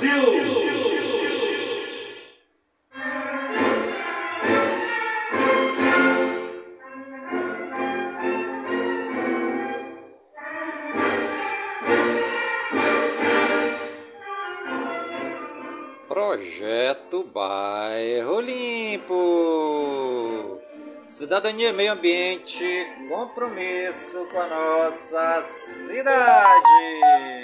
Brasil! Projeto Bairro Limpo. Cidadania e meio ambiente, compromisso com a nossa cidade.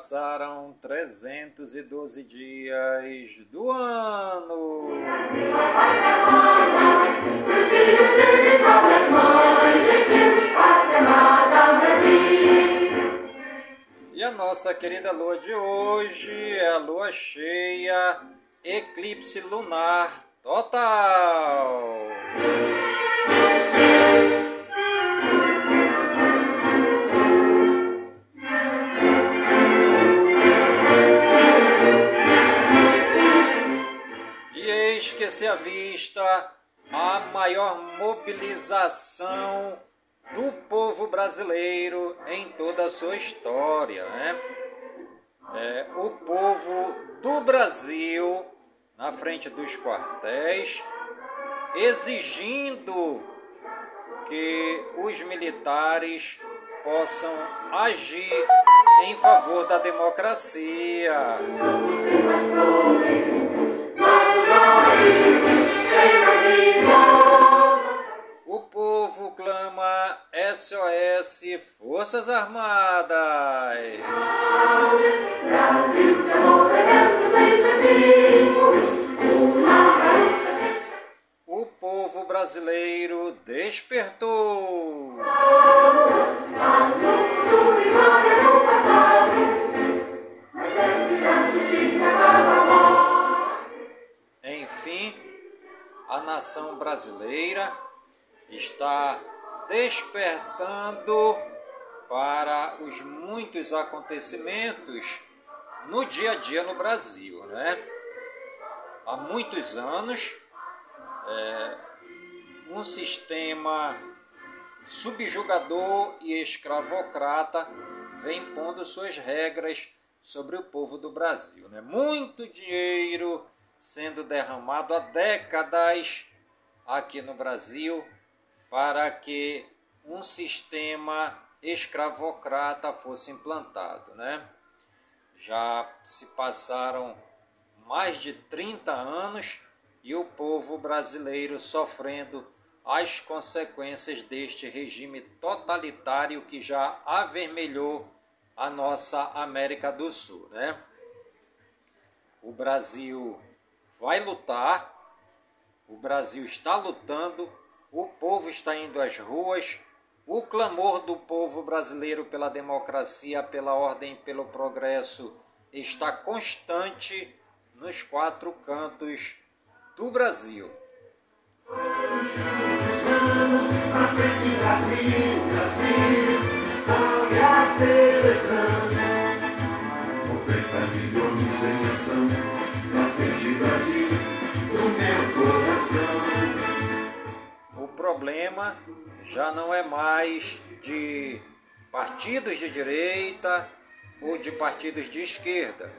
Passaram 312 dias do ano. E a nossa querida lua de hoje é a lua cheia, eclipse lunar total. E eis que se avista a maior mobilização do povo brasileiro em toda a sua história. Né? É, o povo do Brasil na frente dos quartéis, exigindo que os militares possam agir em favor da democracia. O povo clama SOS Forças Armadas. O povo brasileiro despertou. Enfim, a nação brasileira está despertando para os muitos acontecimentos no dia a dia no Brasil, né? Há muitos anos, é, um sistema subjugador e escravocrata vem pondo suas regras sobre o povo do Brasil, né? Muito dinheiro sendo derramado há décadas aqui no Brasil para que um sistema escravocrata fosse implantado, né? Já se passaram mais de 30 anos e o povo brasileiro sofrendo as consequências deste regime totalitário que já avermelhou a nossa América do Sul, né? O Brasil vai lutar, o Brasil está lutando, o povo está indo às ruas, o clamor do povo brasileiro pela democracia, pela ordem, pelo progresso está constante nos quatro cantos do Brasil. O problema já não é mais de partidos de direita ou de partidos de esquerda.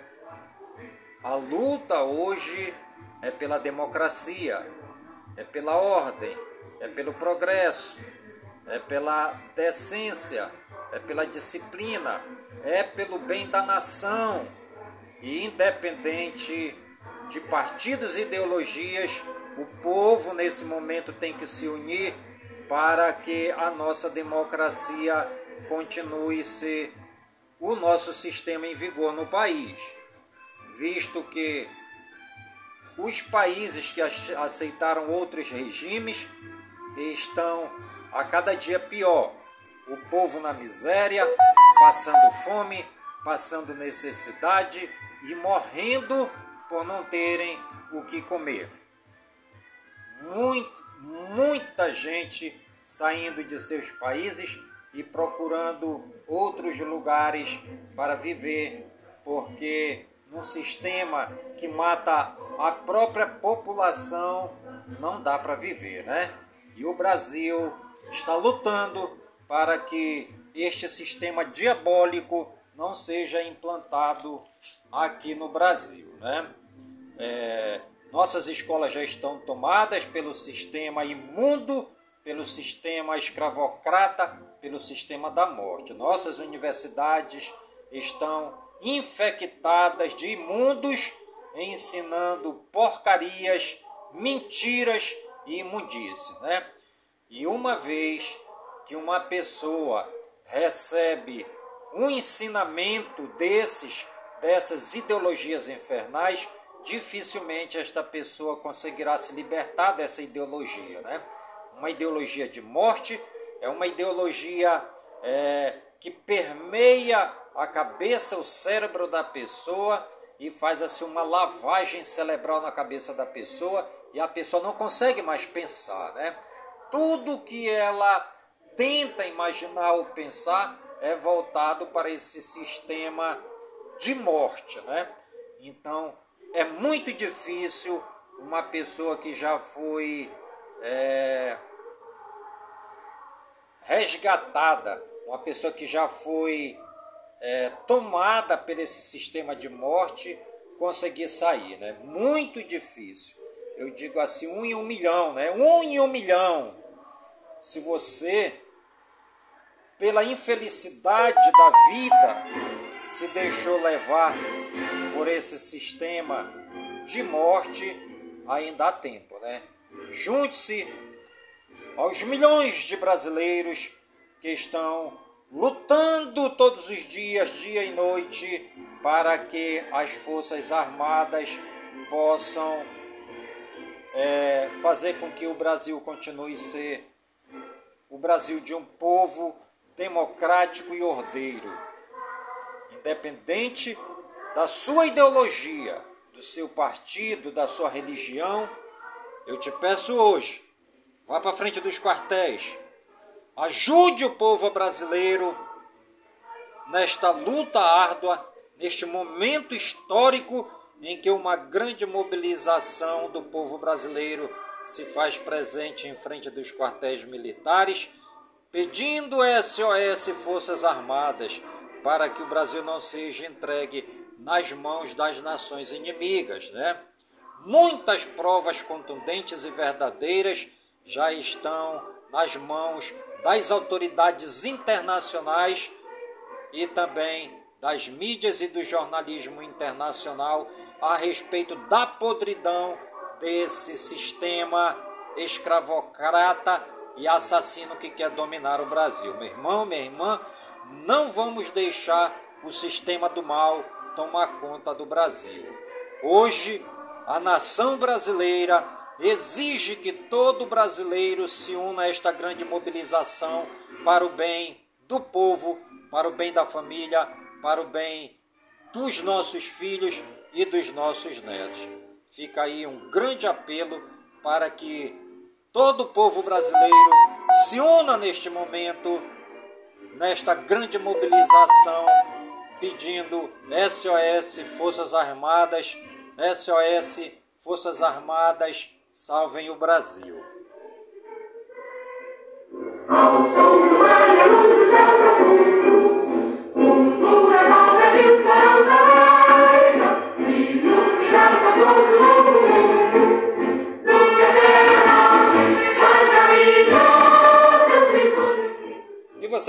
A luta hoje é pela democracia, é pela ordem, é pelo progresso, é pela decência, é pela disciplina, é pelo bem da nação. E independente de partidos e ideologias, o povo nesse momento tem que se unir para que a nossa democracia continue ser o nosso sistema em vigor no país, visto que os países que aceitaram outros regimes estão a cada dia pior. O povo na miséria, passando fome, passando necessidade e morrendo por não terem o que comer. Muito, muita gente saindo de seus países e procurando outros lugares para viver, porque num sistema que mata a própria população não dá para viver, né? E o Brasil está lutando para que este sistema diabólico não seja implantado aqui no Brasil, né? É, nossas escolas já estão tomadas pelo sistema imundo, pelo sistema escravocrata, pelo sistema da morte. Nossas universidades estão infectadas de imundos ensinando porcarias, mentiras e imundície, né? E uma vez que uma pessoa recebe um ensinamento desses, dessas ideologias infernais, dificilmente esta pessoa conseguirá se libertar dessa ideologia, né? Uma ideologia de morte é uma ideologia é, que permeia a cabeça, o cérebro da pessoa e faz assim uma lavagem cerebral na cabeça da pessoa e a pessoa não consegue mais pensar, né? Tudo que ela tenta imaginar ou pensar é voltado para esse sistema de morte, né? Então é muito difícil uma pessoa que já foi é, resgatada, uma pessoa que já foi é, tomada por esse sistema de morte conseguir sair, né? Muito difícil. Eu digo assim, um em um milhão, né? Um em um milhão. Se você, pela infelicidade da vida, se deixou levar por esse sistema de morte, ainda há tempo, né? Junte-se aos milhões de brasileiros que estão lutando todos os dias, dia e noite, para que as Forças Armadas possam é, fazer com que o Brasil continue ser o Brasil de um povo democrático e ordeiro, independente da sua ideologia, do seu partido, da sua religião. Eu te peço hoje, vá para frente dos quartéis, Ajude o povo brasileiro nesta luta árdua, neste momento histórico em que uma grande mobilização do povo brasileiro se faz presente em frente dos quartéis militares, pedindo SOS Forças Armadas para que o Brasil não seja entregue nas mãos das nações inimigas, né? Muitas provas contundentes e verdadeiras já estão nas mãos das autoridades internacionais e também das mídias e do jornalismo internacional a respeito da podridão desse sistema escravocrata e assassino que quer dominar o Brasil. Meu irmão, minha irmã, não vamos deixar o sistema do mal tomar conta do Brasil. Hoje, a nação brasileira exige que todo brasileiro se una a esta grande mobilização para o bem do povo, para o bem da família, para o bem dos nossos filhos e dos nossos netos. Fica aí um grande apelo para que todo o povo brasileiro se una neste momento, nesta grande mobilização, pedindo SOS Forças Armadas, SOS Forças Armadas Salvem o Brasil.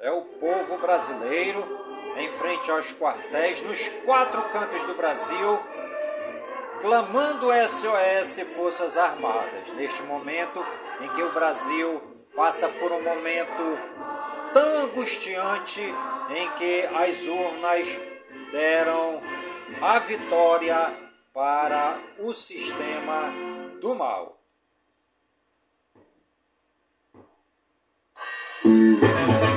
É o povo brasileiro em frente aos quartéis nos quatro cantos do Brasil, clamando SOS Forças Armadas. Neste momento em que o Brasil passa por um momento tão angustiante em que as urnas deram a vitória para o sistema do mal. Música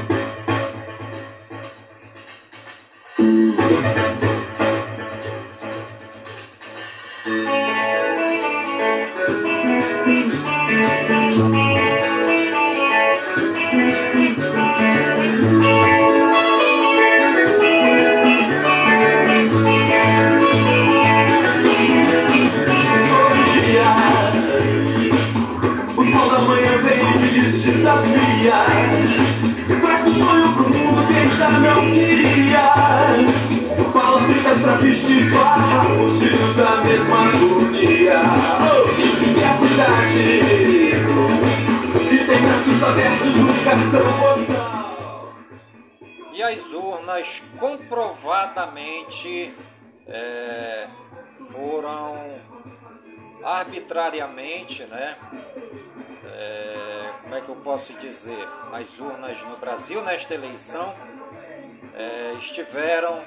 não queria. Fala fitas pra vestir barra, os filhos da mesma agonia. E a cidade que tem braços abertos no cartão postal. E as urnas comprovadamente é, foram arbitrariamente, né? É, como é que eu posso dizer? As urnas no Brasil nesta eleição é, estiveram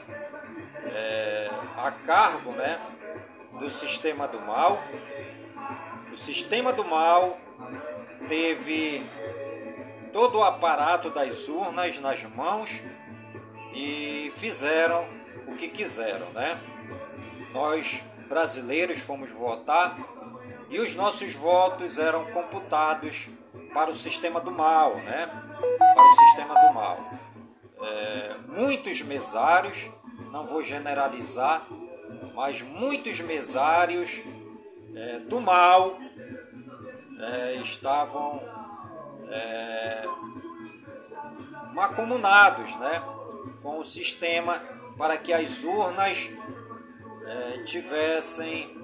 é, a cargo né, do sistema do mal. O sistema do mal teve todo o aparato das urnas nas mãos e fizeram o que quiseram, né? Nós brasileiros fomos votar e os nossos votos eram computados para o sistema do mal, né? Para o sistema do mal. É, muitos mesários, não vou generalizar, mas muitos mesários é, do mal é, estavam é, macomunados né, com o sistema para que as urnas é, tivessem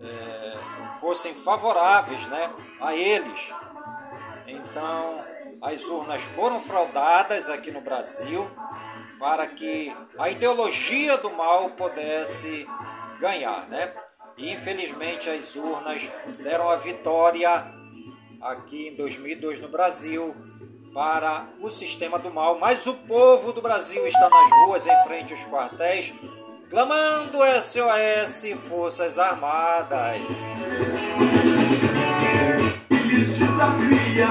é, fossem favoráveis né, a eles. Então as urnas foram fraudadas aqui no Brasil para que a ideologia do mal pudesse ganhar, né? E infelizmente as urnas deram a vitória aqui em 2002 no Brasil para o sistema do mal, mas o povo do Brasil está nas ruas em frente aos quartéis clamando SOS Forças Armadas. Desafia.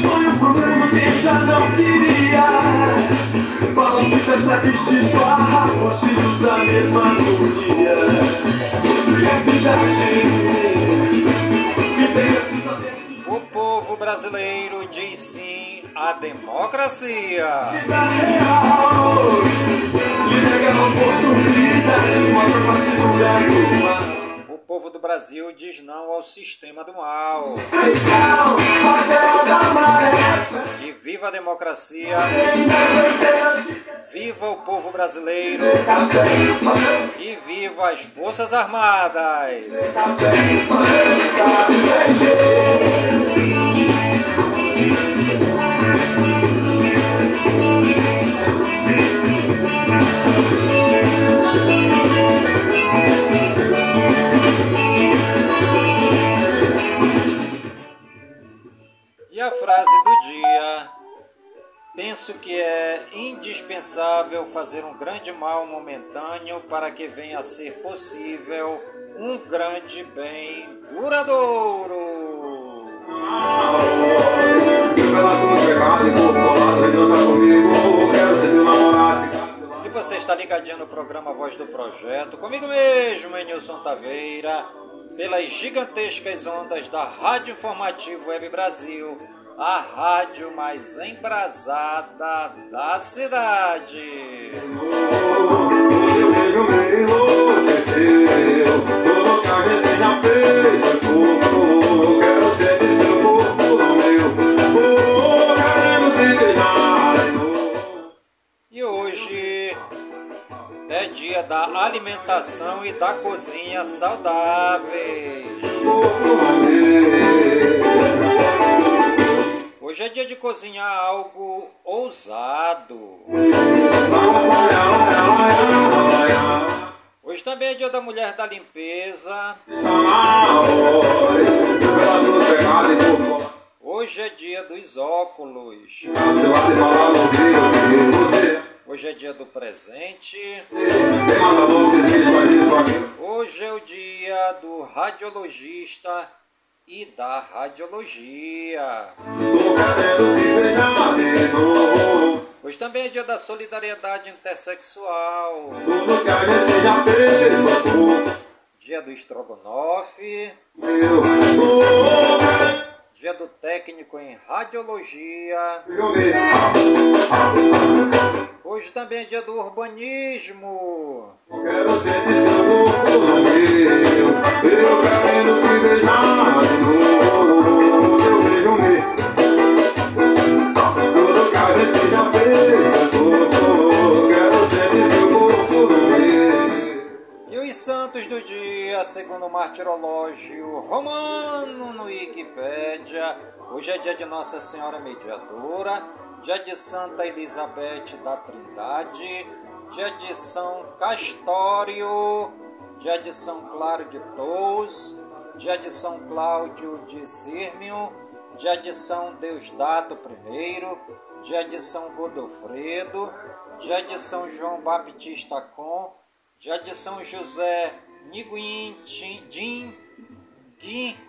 Sonho pro mundo quem já não queria. Falam muitas pra vestir sua Os filhos da mesma agonia. E a cidade Que tem esses O povo brasileiro diz sim à democracia. Real. E nega a oportunidade Mostra pra segurar uma povo do Brasil diz não ao sistema do mal. E viva a democracia! Viva o povo brasileiro! E viva as Forças Armadas! Penso que é indispensável fazer um grande mal momentâneo para que venha a ser possível um grande bem duradouro. E você está ligadinho no programa Voz do Projeto, comigo mesmo, Enilson Taveira pelas gigantescas ondas da Rádio Informativo Web Brasil, a rádio mais embrasada da cidade. E hoje é dia da alimentação e da cozinha saudáveis. Hoje é dia de cozinhar algo ousado. Hoje também é dia da mulher da limpeza. Hoje é dia dos óculos. Hoje é dia do presente. Hoje é o dia do radiologista e da radiologia. Hoje também é dia da solidariedade intersexual. Dia do estrogonofe. Dia do técnico em radiologia. Hoje também é dia do urbanismo. Quero ser de seu Hoje é dia de Nossa Senhora Mediadora, dia de Santa Elizabeth da Trindade, dia de São Castório, dia de São Claro de Tous, dia de São Cláudio de Sírmio, dia de São Deusdato I, dia de São Godofredo, dia de São João Baptista Com, dia de São José Niguin Din, Gui, dia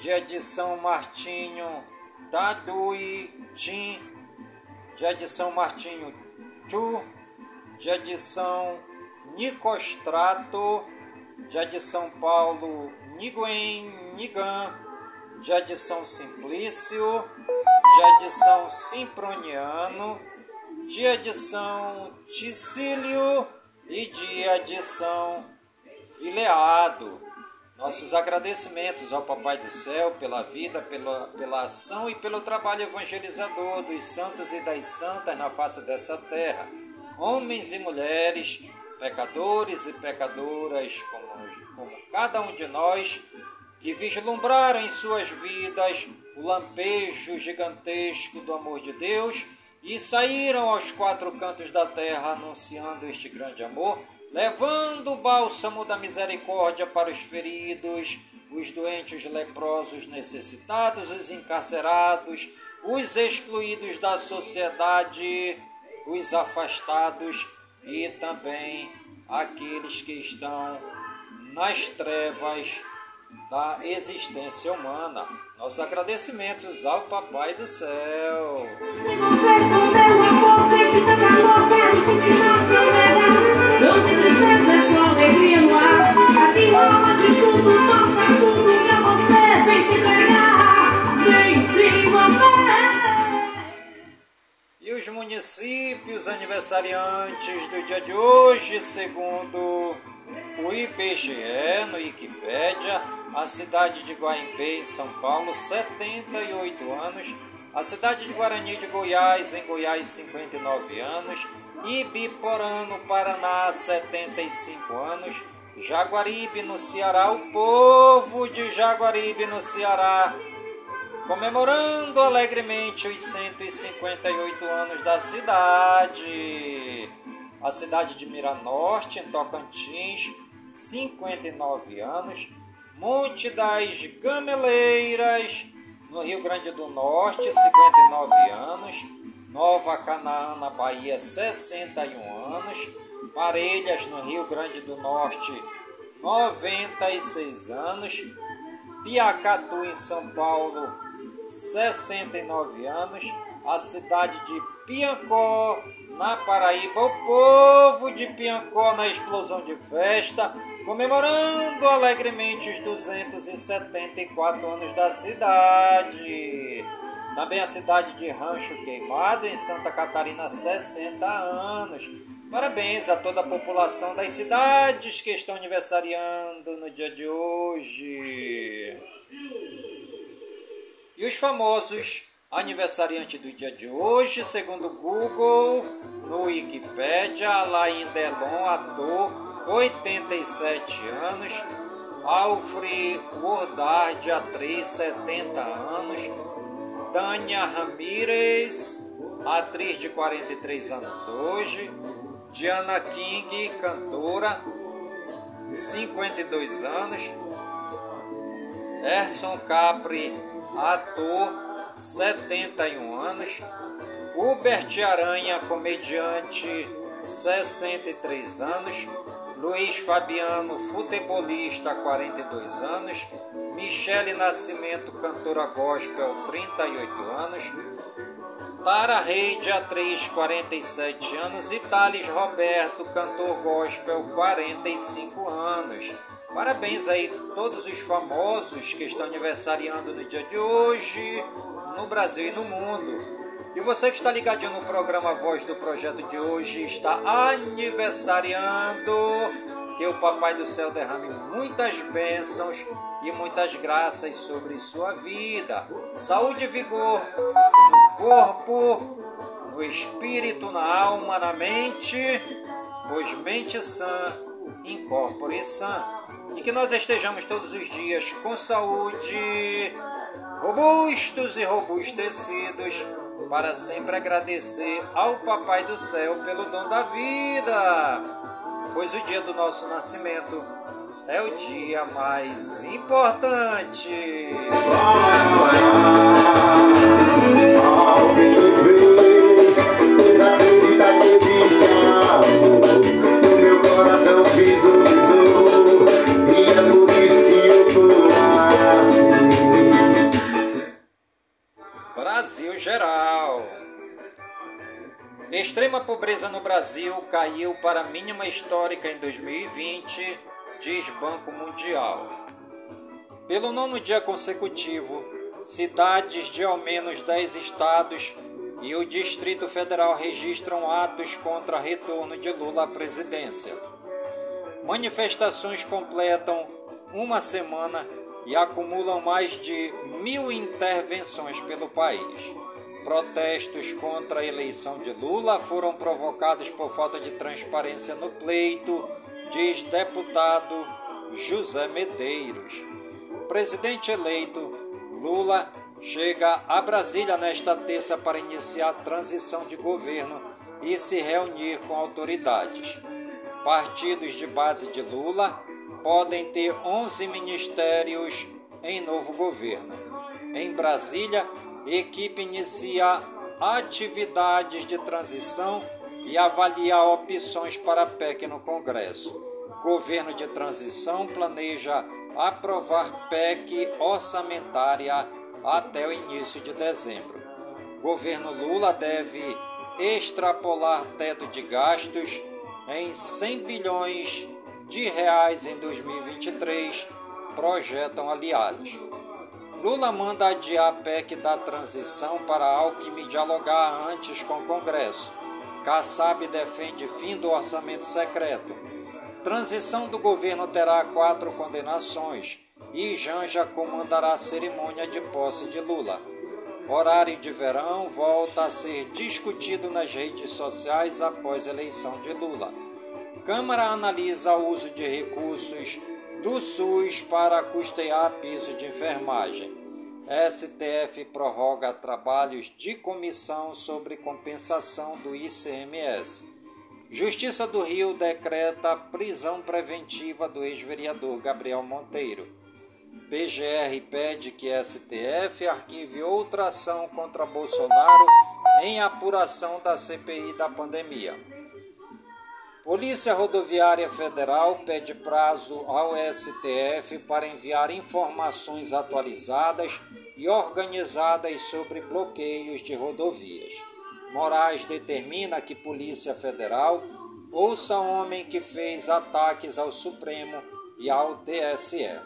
de São Martinho Tadui Tim, de São Martinho Chu, de São Nicostrato, de São Paulo Niguen Nigan, de São Simplício, de São Simproniano, de São Ticílio e de São Fileado. Nossos agradecimentos ao Papai do Céu pela vida, pela, pela ação e pelo trabalho evangelizador dos santos e das santas na face dessa terra. Homens e mulheres, pecadores e pecadoras, como, como cada um de nós, que vislumbraram em suas vidas o lampejo gigantesco do amor de Deus e saíram aos quatro cantos da terra anunciando este grande amor, levando o bálsamo da misericórdia para os feridos, os doentes, os leprosos, necessitados, os encarcerados, os excluídos da sociedade, os afastados e também aqueles que estão nas trevas da existência humana. Nossos agradecimentos ao Papai do Céu. Os municípios aniversariantes do dia de hoje, segundo o IBGE no Wikipédia, a cidade de Guaimbê, em São Paulo, 78 anos, a cidade de Guarani de Goiás, em Goiás, 59 anos, Ibiporã, no Paraná, 75 anos, Jaguaribe, no Ceará, o povo de Jaguaribe, no Ceará, comemorando alegremente os 158 anos da cidade. A cidade de Miranorte, em Tocantins, 59 anos. Monte das Gameleiras, no Rio Grande do Norte, 59 anos. Nova Canaã, na Bahia, 61 anos. Parelhas, no Rio Grande do Norte, 96 anos. Piacatu, em São Paulo, 69 anos, a cidade de Piancó, na Paraíba, o povo de Piancó na explosão de festa, comemorando alegremente os 274 anos da cidade. Também a cidade de Rancho Queimado, em Santa Catarina, 60 anos. Parabéns a toda a população das cidades que estão aniversariando no dia de hoje. E os famosos aniversariantes do dia de hoje, segundo o Google, no Wikipedia, Alain Delon, ator, 87 anos, Alfred Wardard, atriz, 70 anos, Tânia Ramírez, atriz de 43 anos hoje, Diana King, cantora, 52 anos, Erson Capri, ator, 71 anos, Hubert Aranha, comediante, 63 anos, Luiz Fabiano, futebolista, 42 anos, Michele Nascimento, cantora gospel, 38 anos, Tara Reide, atriz, 47 anos, e Thales Roberto, cantor gospel, 45 anos. Parabéns aí todos os famosos que estão aniversariando no dia de hoje, no Brasil e no mundo. E você que está ligadinho no programa Voz do Projeto de hoje está aniversariando. Que o Papai do Céu derrame muitas bênçãos e muitas graças sobre sua vida. Saúde e vigor no corpo, no espírito, na alma, na mente, pois mente sã, incorpore sã. E que nós estejamos todos os dias com saúde, robustos e robustecidos para sempre agradecer ao Papai do Céu pelo dom da vida, pois o dia do nosso nascimento é o dia mais importante. Brasil geral. Extrema pobreza no Brasil caiu para mínima histórica em 2020, diz Banco Mundial. Pelo nono dia consecutivo, cidades de ao menos 10 estados e o Distrito Federal registram atos contra retorno de Lula à presidência. Manifestações completam uma semana e acumulam mais de mil intervenções pelo país. Protestos contra a eleição de Lula foram provocados por falta de transparência no pleito, diz deputado José Medeiros. Presidente eleito Lula chega a Brasília nesta terça para iniciar a transição de governo e se reunir com autoridades. Partidos de base de Lula podem ter 11 ministérios em novo governo. Em Brasília, equipe inicia atividades de transição e avalia opções para PEC no Congresso. Governo de transição planeja aprovar PEC orçamentária até o início de dezembro. Governo Lula deve extrapolar teto de gastos em 100 bilhões de reais em 2023, projetam aliados. Lula manda adiar a PEC da transição para Alckmin dialogar antes com o Congresso. Kassab defende fim do orçamento secreto. Transição do governo terá quatro condenações e Janja comandará a cerimônia de posse de Lula. Horário de verão volta a ser discutido nas redes sociais após a eleição de Lula. Câmara analisa o uso de recursos do SUS para custear piso de enfermagem. STF prorroga trabalhos de comissão sobre compensação do ICMS. Justiça do Rio decreta prisão preventiva do ex-vereador Gabriel Monteiro. PGR pede que STF arquive outra ação contra Bolsonaro em apuração da CPI da pandemia. Polícia Rodoviária Federal pede prazo ao STF para enviar informações atualizadas e organizadas sobre bloqueios de rodovias. Moraes determina que Polícia Federal ouça homem que fez ataques ao Supremo e ao TSE.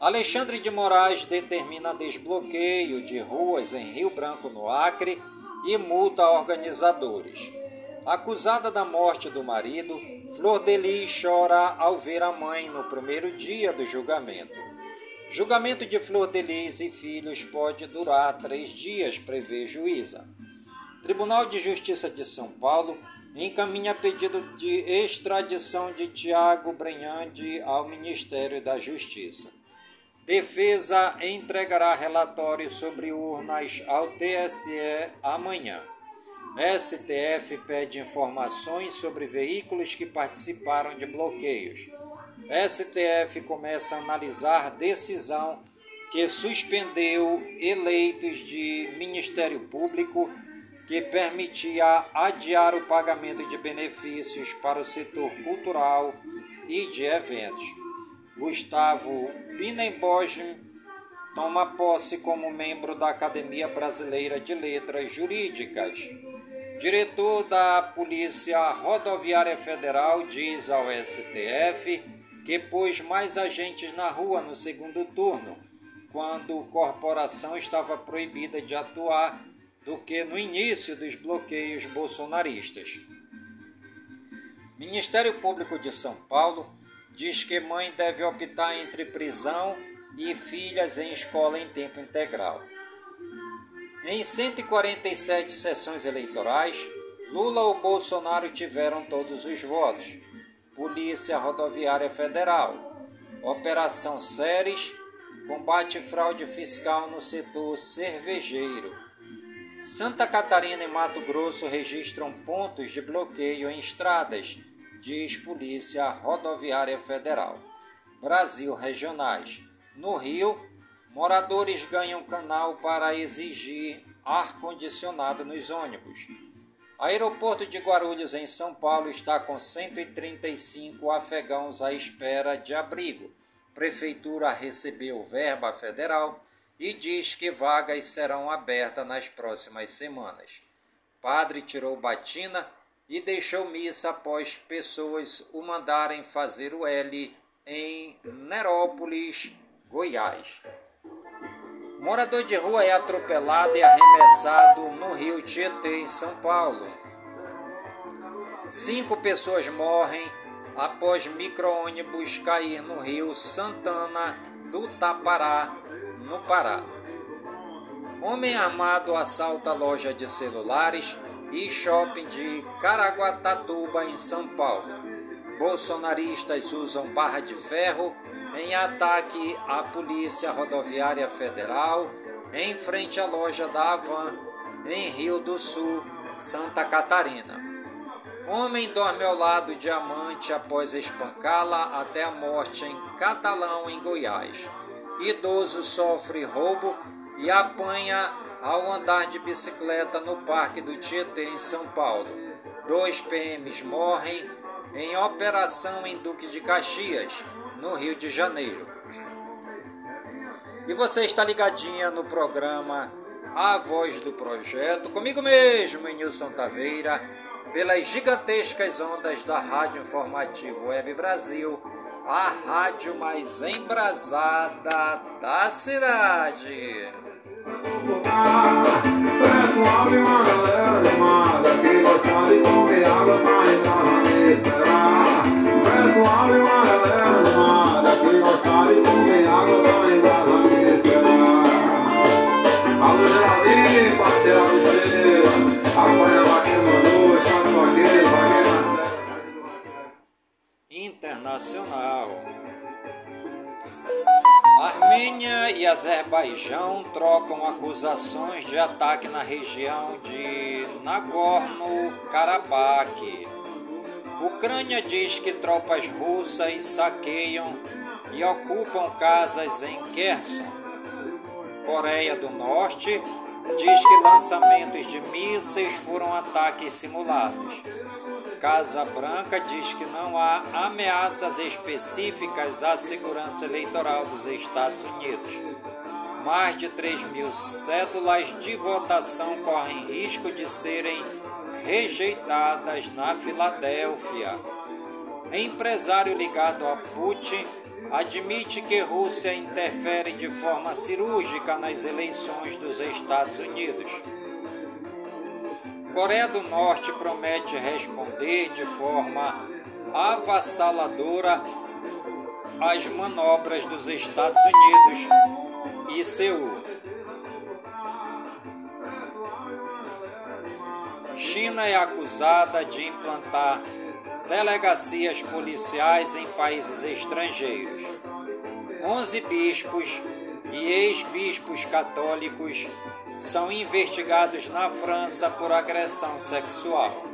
Alexandre de Moraes determina desbloqueio de ruas em Rio Branco, no Acre, e multa organizadores. Acusada da morte do marido, Flor de Lis chora ao ver a mãe no primeiro dia do julgamento. Julgamento de Flor de Lis e filhos pode durar três dias, prevê juíza. Tribunal de Justiça de São Paulo encaminha pedido de extradição de Tiago Brenhandi ao Ministério da Justiça. Defesa entregará relatório sobre urnas ao TSE amanhã. STF pede informações sobre veículos que participaram de bloqueios. STF começa a analisar decisão que suspendeu eleitos de Ministério Público que permitia adiar o pagamento de benefícios para o setor cultural e de eventos. Gustavo Binnenbosch toma posse como membro da Academia Brasileira de Letras Jurídicas. Diretor da Polícia Rodoviária Federal diz ao STF que pôs mais agentes na rua no segundo turno, quando a corporação estava proibida de atuar do que no início dos bloqueios bolsonaristas. Ministério Público de São Paulo diz que mãe deve optar entre prisão e filhas em escola em tempo integral. Em 147 sessões eleitorais, Lula ou Bolsonaro tiveram todos os votos. Polícia Rodoviária Federal, Operação Séries, combate fraude fiscal no setor cervejeiro. Santa Catarina e Mato Grosso registram pontos de bloqueio em estradas, diz Polícia Rodoviária Federal. Brasil Regionais. No Rio, moradores ganham canal para exigir ar-condicionado nos ônibus. Aeroporto de Guarulhos, em São Paulo, está com 135 afegãos à espera de abrigo. Prefeitura recebeu verba federal e diz que vagas serão abertas nas próximas semanas. Padre tirou batina e deixou missa após pessoas o mandarem fazer o L em Nerópolis, Goiás. Morador de rua é atropelado e arremessado no rio Tietê, em São Paulo. Cinco pessoas morrem após micro-ônibus cair no rio Santana do Tapará, no Pará. Homem armado assalta loja de celulares e shopping de Caraguatatuba, em São Paulo. Bolsonaristas usam barra de ferro em ataque à Polícia Rodoviária Federal em frente à loja da Avan, em Rio do Sul, Santa Catarina. Homem dorme ao lado de amante após espancá-la até a morte em Catalão, em Goiás. Idoso sofre roubo e apanha ao andar de bicicleta no Parque do Tietê, em São Paulo. Dois PMs morrem em operação em Duque de Caxias no Rio de Janeiro. E você está ligadinha no programa A Voz do Projeto, comigo mesmo, Nilson Taveira, pelas gigantescas ondas da Rádio Informativo Web Brasil, a rádio mais embrasada da cidade. Pessoal e uma galera animada que gosta de comer água pra entrar na. Pessoal e uma galera Internacional. Armênia e Azerbaijão trocam acusações de ataque na região de Nagorno-Karabakh. Ucrânia diz que tropas russas saqueiam e ocupam casas em Kherson. Coreia do Norte diz que lançamentos de mísseis foram ataques simulados. Casa Branca diz que não há ameaças específicas à segurança eleitoral dos Estados Unidos. Mais de 3 mil cédulas de votação correm risco de serem rejeitadas na Filadélfia. Empresário ligado a Putin admite que Rússia interfere de forma cirúrgica nas eleições dos Estados Unidos. Coreia do Norte promete responder de forma avassaladora às manobras dos Estados Unidos e Seul. China é acusada de implantar delegacias policiais em países estrangeiros. Onze bispos e ex-bispos católicos são investigados na França por agressão sexual.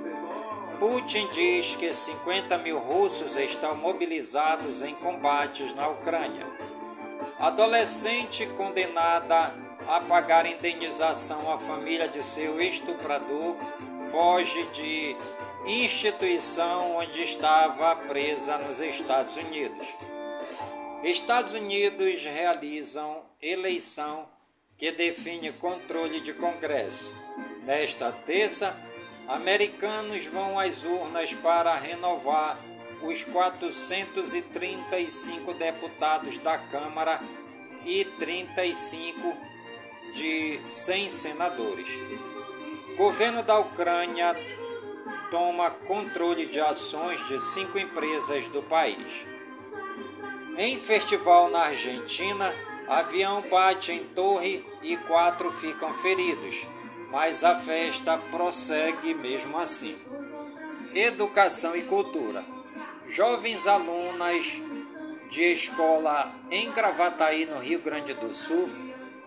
Putin diz que 50 mil russos estão mobilizados em combates na Ucrânia. Adolescente condenada a pagar indenização à família de seu estuprador foge de instituição onde estava presa nos Estados Unidos. Estados Unidos realizam eleição que define controle de Congresso. Nesta terça, americanos vão às urnas para renovar os 435 deputados da Câmara e 35 de 100 senadores. Governo da Ucrânia toma controle de ações de cinco empresas do país. Em festival na Argentina, avião bate em torre e quatro ficam feridos, mas a festa prossegue mesmo assim. Educação e cultura. Jovens alunas de escola em Gravataí, no Rio Grande do Sul,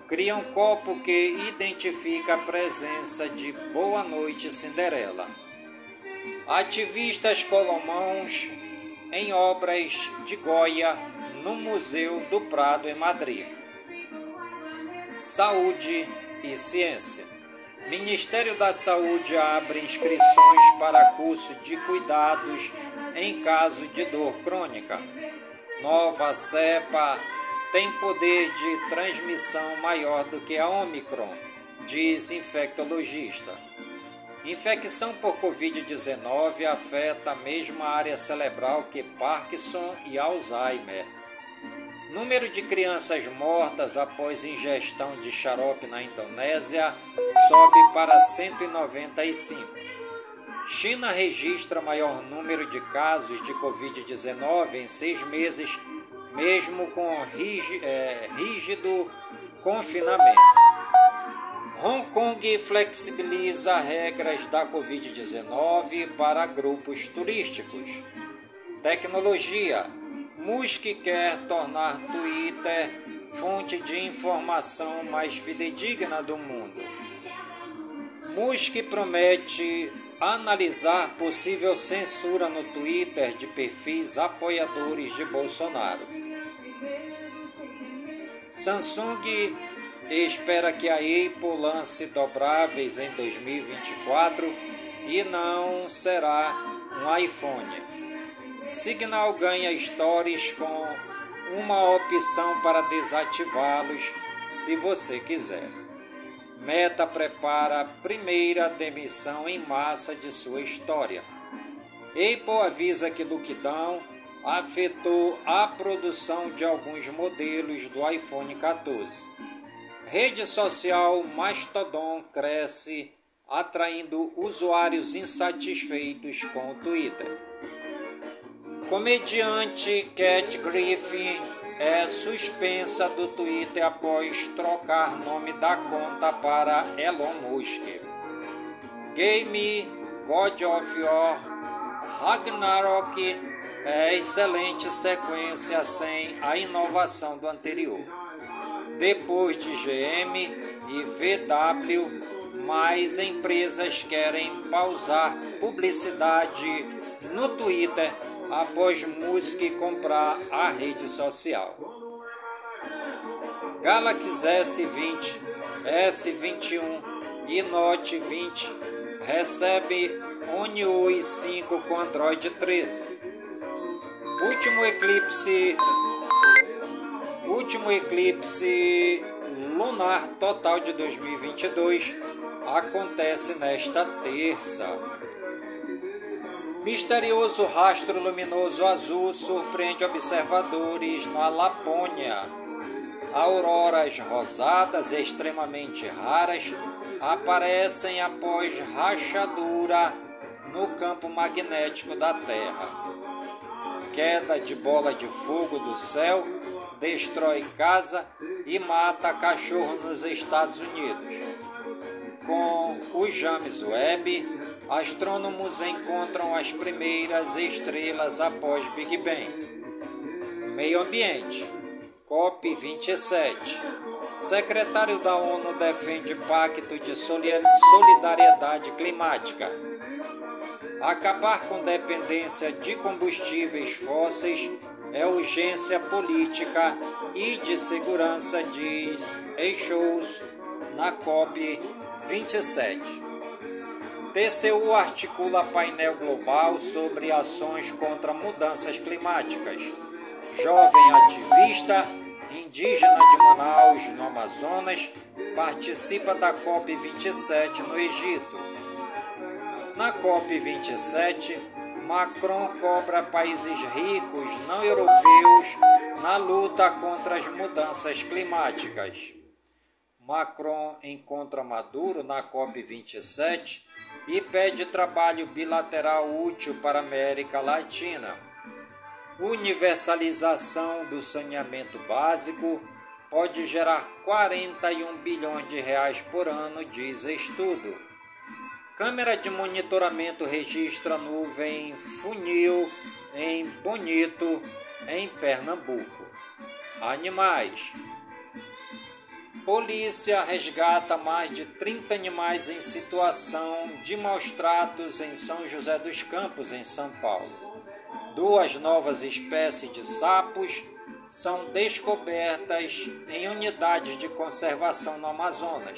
criam copo que identifica a presença de Boa Noite Cinderela. Ativistas colomãos em obras de Goya no Museu do Prado em Madrid. Saúde e ciência. Ministério da Saúde abre inscrições para curso de cuidados em caso de dor crônica. Nova cepa tem poder de transmissão maior do que a Omicron, diz infectologista. Infecção por Covid-19 afeta a mesma área cerebral que Parkinson e Alzheimer. Número de crianças mortas após ingestão de xarope na Indonésia sobe para 195. China registra maior número de casos de Covid-19 em seis meses, mesmo com é, rígido confinamento. Hong Kong flexibiliza regras da Covid-19 para grupos turísticos. Tecnologia. Musk quer tornar Twitter fonte de informação mais fidedigna do mundo. Musk promete analisar possível censura no Twitter de perfis apoiadores de Bolsonaro. Samsung espera que a Apple lance dobráveis em 2024 e não será um iPhone. Signal ganha stories com uma opção para desativá-los se você quiser. Meta prepara a primeira demissão em massa de sua história. Apple avisa que lockdown afetou a produção de alguns modelos do iPhone 14. Rede social Mastodon cresce, atraindo usuários insatisfeitos com o Twitter. Comediante Cat Griffin é suspensa do Twitter após trocar nome da conta para Elon Musk. Game God of War Ragnarok é excelente sequência sem a inovação do anterior depois de GM e VW, mais empresas querem pausar publicidade no Twitter após Musk comprar a rede social. Galaxy S20, S21 e Note 20 recebe One 5 com Android 13. Último eclipse último eclipse lunar total de 2022 acontece nesta terça. Misterioso rastro luminoso azul surpreende observadores na Lapônia. Auroras rosadas extremamente raras aparecem após rachadura no campo magnético da Terra. Queda de bola de fogo do céu destrói casa e mata cachorro nos Estados Unidos. Com o James Webb, astrônomos encontram as primeiras estrelas após Big Bang. Meio Ambiente, COP27. Secretário da ONU defende pacto de solidariedade climática. Acabar com dependência de combustíveis fósseis é urgência política e de segurança, diz Eixos na COP27. TCU articula painel global sobre ações contra mudanças climáticas. Jovem ativista indígena de Manaus, no Amazonas, participa da COP27 no Egito. Na COP27, Macron cobra países ricos não europeus na luta contra as mudanças climáticas. Macron encontra Maduro na COP27 e pede trabalho bilateral útil para a América Latina. Universalização do saneamento básico pode gerar 41 bilhões de reais por ano, diz estudo. Câmera de monitoramento registra nuvem funil em Bonito, em Pernambuco. Animais. Polícia resgata mais de 30 animais em situação de maus tratos em São José dos Campos, em São Paulo. Duas novas espécies de sapos são descobertas em unidades de conservação no Amazonas.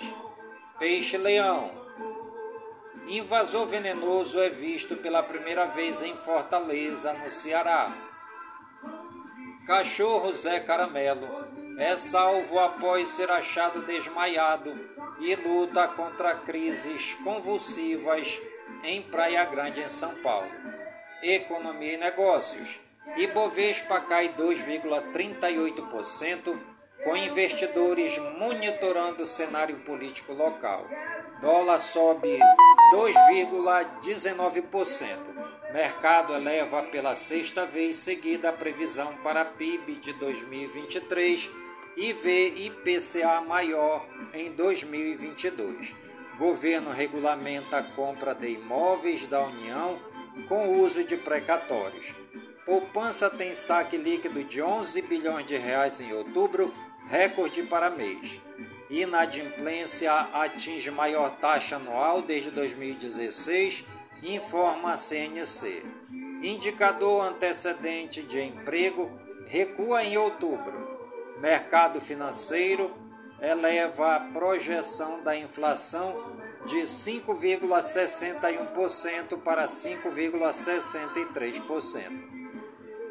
Peixe-leão. Invasor venenoso é visto pela primeira vez em Fortaleza, no Ceará. Cachorro Zé Caramelo é salvo após ser achado desmaiado e luta contra crises convulsivas em Praia Grande, em São Paulo. Economia e negócios. Ibovespa cai 2,38%, com investidores monitorando o cenário político local. Dólar sobe 2,19%. Mercado eleva pela sexta vez seguida a previsão para PIB de 2023 e vê IPCA maior em 2022. Governo regulamenta a compra de imóveis da União com uso de precatórios. Poupança tem saque líquido de 11 bilhões de reais em outubro, recorde para mês. Inadimplência atinge maior taxa anual desde 2016, informa a CNC. Indicador antecedente de emprego recua em outubro mercado financeiro eleva a projeção da inflação de 5,61% para 5,63%.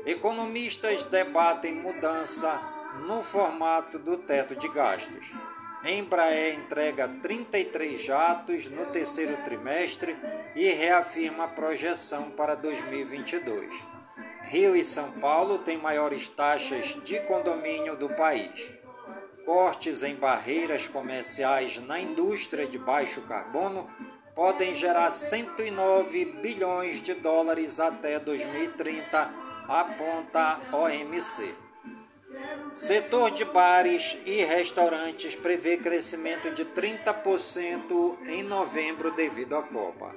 Economistas debatem mudança no formato do teto de gastos. Embraer entrega 33 jatos no terceiro trimestre e reafirma a projeção para 2022. Rio e São Paulo têm maiores taxas de condomínio do país. Cortes em barreiras comerciais na indústria de baixo carbono podem gerar 109 bilhões de dólares até 2030, aponta OMC. Setor de bares e restaurantes prevê crescimento de 30% em novembro devido à Copa.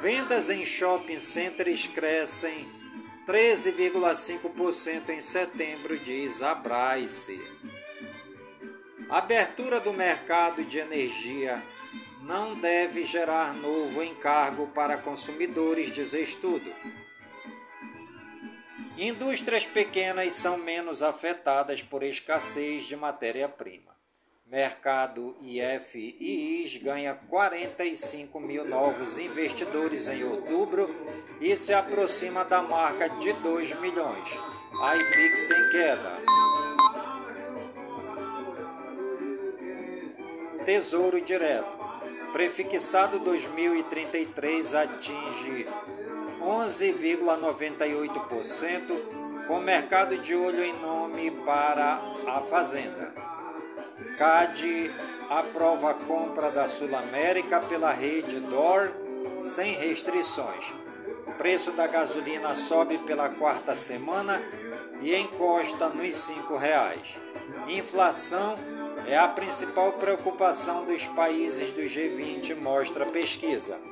Vendas em shopping centers crescem 13,5% em setembro, diz a Bryce. Abertura do mercado de energia não deve gerar novo encargo para consumidores, diz estudo. Indústrias pequenas são menos afetadas por escassez de matéria-prima. Mercado IFIs ganha 45 mil novos investidores em outubro e se aproxima da marca de 2 milhões. iFix em queda. Tesouro Direto. Prefixado 2033 atinge 11,98%, com mercado de olho em nome para a Fazenda. CAD aprova a compra da Sul América pela rede DOR sem restrições. O preço da gasolina sobe pela quarta semana e encosta nos R$ reais. Inflação é a principal preocupação dos países do G20, mostra a pesquisa.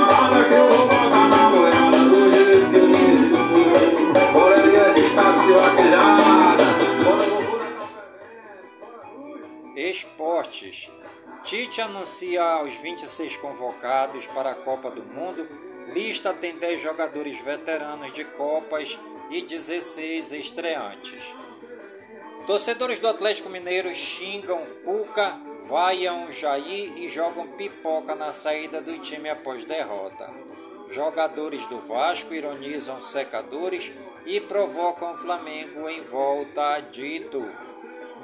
Esportes. Tite anuncia aos 26 convocados para a Copa do Mundo. Lista tem 10 jogadores veteranos de Copas e 16 estreantes. Torcedores do Atlético Mineiro xingam Cuca vaiam Jair e jogam pipoca na saída do time após derrota. Jogadores do Vasco ironizam secadores e provocam o Flamengo em volta de Itu.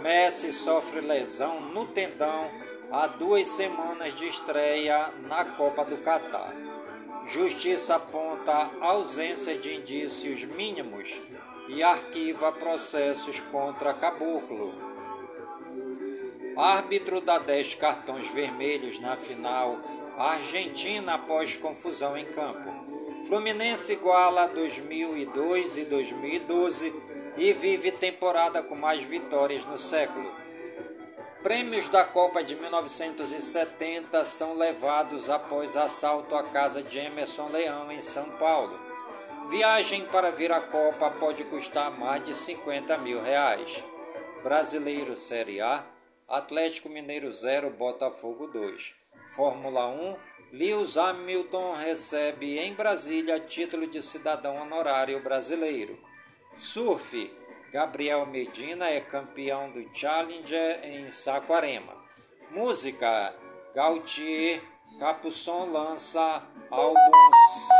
Messi sofre lesão no tendão há duas semanas de estreia na Copa do Catar. Justiça aponta ausência de indícios mínimos e arquiva processos contra Caboclo. Árbitro dá 10 cartões vermelhos na final Argentina após confusão em campo. Fluminense iguala 2002 e 2012 e vive temporada com mais vitórias no século. Prêmios da Copa de 1970 são levados após assalto à casa de Emerson Leão em São Paulo. Viagem para vir à Copa pode custar mais de 50 mil reais. Brasileiro Série A Atlético Mineiro 0, Botafogo 2. Fórmula 1, Lewis Hamilton recebe em Brasília título de cidadão honorário brasileiro. Surf, Gabriel Medina é campeão do Challenger em Saquarema. Música, Gautier Capuçon lança álbum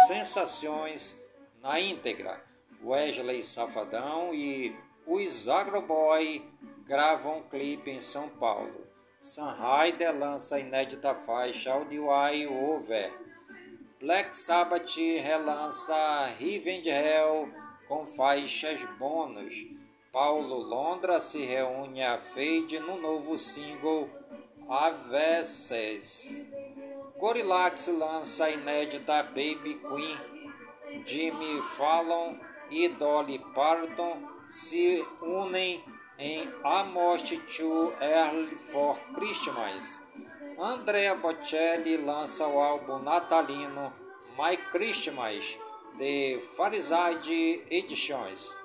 Sensações na íntegra. Wesley Safadão e os Agroboy gravam clipe em São Paulo. Sunrider lança inédita faixa Audio Over. Black Sabbath relança Revenge Hell com faixas bônus. Paulo Londra se reúne a Fade no novo single Aveces. Gorillax lança a inédita Baby Queen. Jimmy Fallon e Dolly Parton se unem em Almost Too Early for Christmas. Andrea Bocelli lança o álbum natalino My Christmas de Farizade Editions.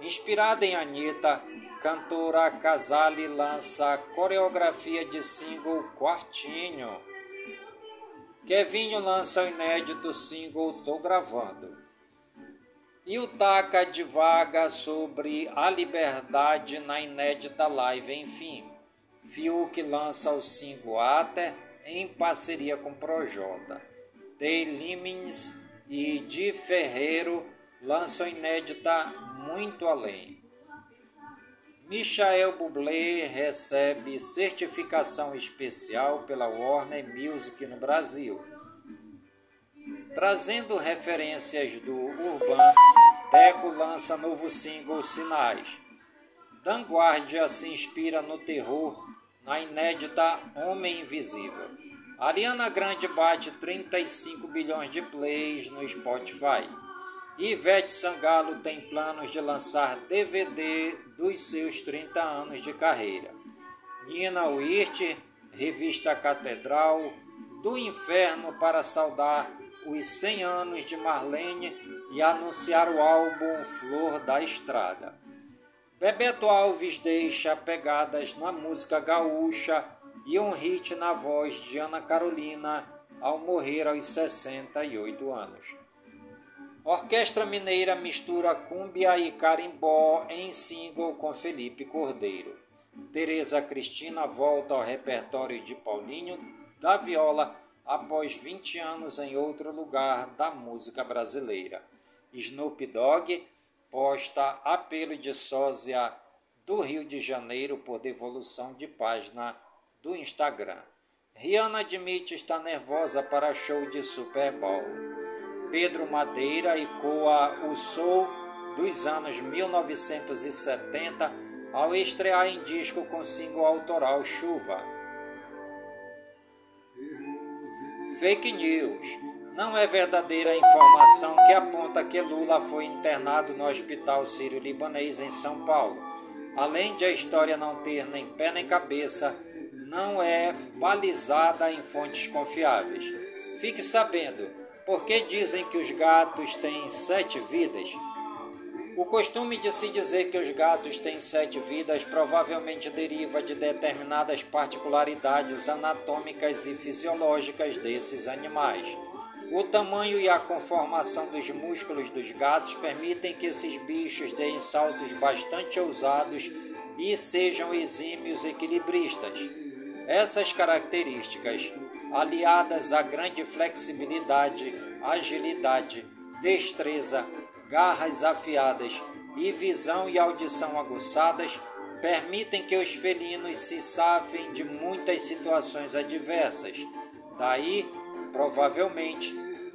Inspirada em Anitta, cantora Casale lança coreografia de single Quartinho. Kevinho lança o inédito single Tô Gravando. E o Taka divaga sobre a liberdade na inédita live, enfim. Fiuk lança o single Até em parceria com Projota. Tay Limins e Di Ferreiro lançam inédita Muito Além. Michael Bublé recebe certificação especial pela Warner Music no Brasil. Trazendo referências do Urban, Deco lança novo single Sinais. Vanguardia se inspira no terror na inédita Homem Invisível. Ariana Grande bate 35 bilhões de plays no Spotify. Ivete Sangalo tem planos de lançar DVD dos seus 30 anos de carreira. Nina Wirt, revista Catedral, do Inferno para saudar os 100 anos de Marlene e anunciar o álbum Flor da Estrada. Bebeto Alves deixa pegadas na música gaúcha e um hit na voz de Ana Carolina ao morrer aos 68 anos. Orquestra Mineira mistura cúmbia e carimbó em single com Felipe Cordeiro. Tereza Cristina volta ao repertório de Paulinho da viola após 20 anos em outro lugar da música brasileira. Snoop Dogg posta apelo de sósia do Rio de Janeiro por devolução de página do Instagram. Rihanna admite estar nervosa para show de Super Bowl. Pedro Madeira ecoa o soul dos anos 1970 ao estrear em disco com single autoral Chuva. Fake news. Não é verdadeira a informação que aponta que Lula foi internado no Hospital Sírio-Libanês em São Paulo. Além de a história não ter nem pé nem cabeça, não é balizada em fontes confiáveis. Fique sabendo, por que dizem que os gatos têm sete vidas? O costume de se dizer que os gatos têm sete vidas provavelmente deriva de determinadas particularidades anatômicas e fisiológicas desses animais. O tamanho e a conformação dos músculos dos gatos permitem que esses bichos deem saltos bastante ousados e sejam exímios equilibristas. Essas características aliadas à grande flexibilidade, agilidade, destreza, garras afiadas e visão e audição aguçadas, permitem que os felinos se safem de muitas situações adversas. Daí, provavelmente,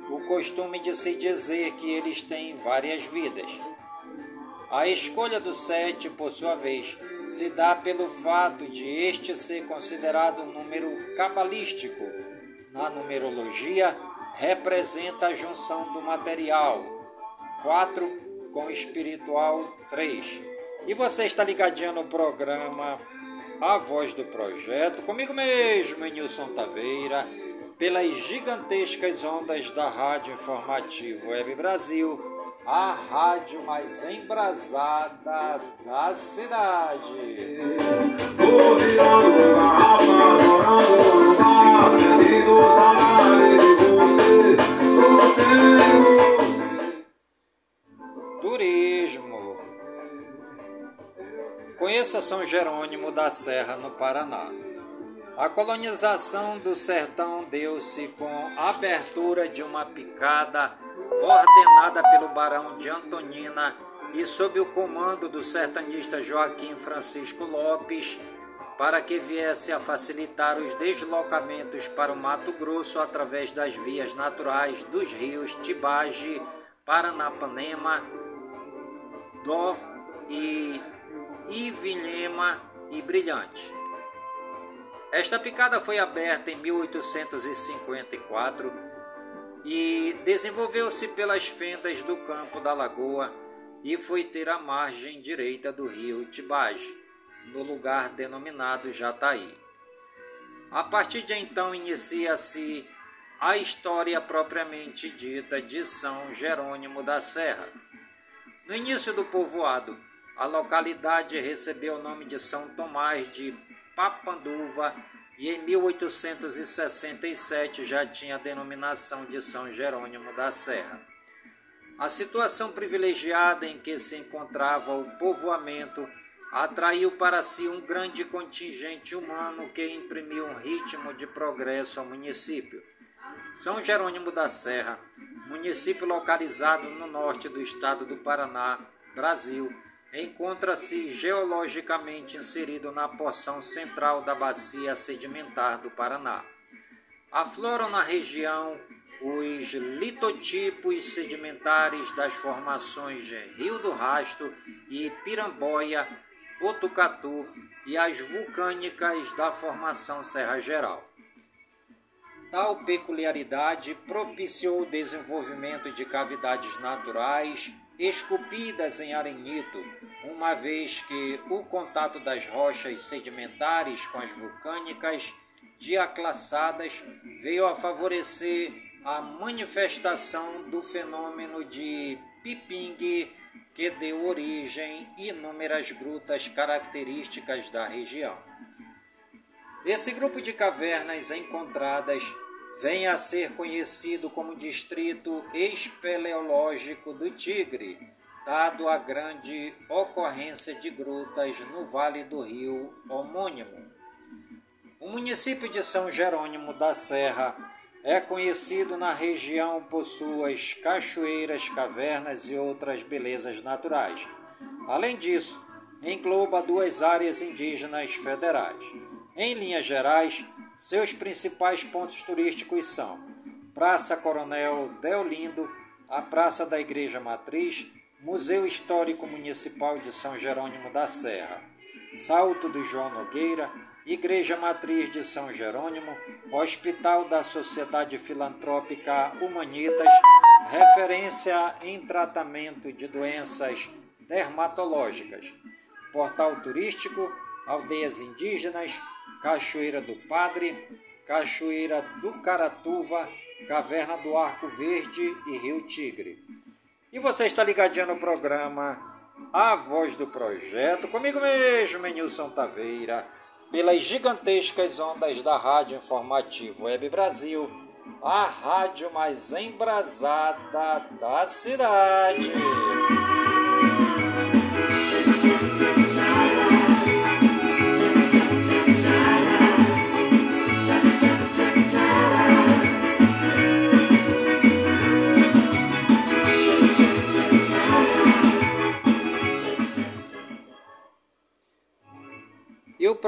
o costume de se dizer que eles têm várias vidas. A escolha do sete, por sua vez, se dá pelo fato de este ser considerado um número cabalístico. Na numerologia, representa a junção do material 4 com espiritual 3. E você está ligadinho no programa A Voz do Projeto, comigo mesmo, Nilson Taveira, pelas gigantescas ondas da Rádio Informativo Web Brasil a rádio mais embrasada da cidade. Conheça São Jerônimo da Serra, no Paraná. A colonização do sertão deu-se com a abertura de uma picada ordenada pelo barão de Antonina e sob o comando do sertanista Joaquim Francisco Lopes, para que viesse a facilitar os deslocamentos para o Mato Grosso através das vias naturais dos rios Tibage, Paranapanema, Dó e Ivilhema e Brilhante. Esta picada foi aberta em 1854 e desenvolveu-se pelas fendas do campo da lagoa e foi ter a margem direita do rio Tibage, no lugar denominado Jataí. A partir de então inicia-se a história propriamente dita de São Jerônimo da Serra. No início do povoado, a localidade recebeu o nome de São Tomás de Papanduva e em 1867 já tinha a denominação de São Jerônimo da Serra. A situação privilegiada em que se encontrava o povoamento atraiu para si um grande contingente humano que imprimiu um ritmo de progresso ao município. São Jerônimo da Serra, município localizado no norte do estado do Paraná, Brasil, encontra-se geologicamente inserido na porção central da bacia sedimentar do Paraná. Afloram na região os litotipos sedimentares das formações Rio do Rasto e Piramboia, Botucatu e as vulcânicas da formação Serra Geral. Tal peculiaridade propiciou o desenvolvimento de cavidades naturais esculpidas em arenito, uma vez que o contato das rochas sedimentares com as vulcânicas diaclassadas veio a favorecer a manifestação do fenômeno de piping que deu origem a inúmeras grutas características da região. Esse grupo de cavernas encontradas vem a ser conhecido como Distrito Espeleológico do Tigre, dado a grande ocorrência de grutas no vale do rio homônimo. O município de São Jerônimo da Serra é conhecido na região por suas cachoeiras, cavernas e outras belezas naturais. Além disso, engloba duas áreas indígenas federais. Em linhas gerais, seus principais pontos turísticos são Praça Coronel Deolindo, a Praça da Igreja Matriz, Museu Histórico Municipal de São Jerônimo da Serra, Salto do João Nogueira, Igreja Matriz de São Jerônimo, Hospital da Sociedade Filantrópica Humanitas, referência em tratamento de doenças dermatológicas, Portal Turístico, Aldeias Indígenas, Cachoeira do Padre, Cachoeira do Caratuva, Caverna do Arco Verde e Rio Tigre. E você está ligadinho no programa A Voz do Projeto, comigo mesmo, Menilson Taveira pelas gigantescas ondas da Rádio Informativo Web Brasil, a rádio mais embrasada da cidade.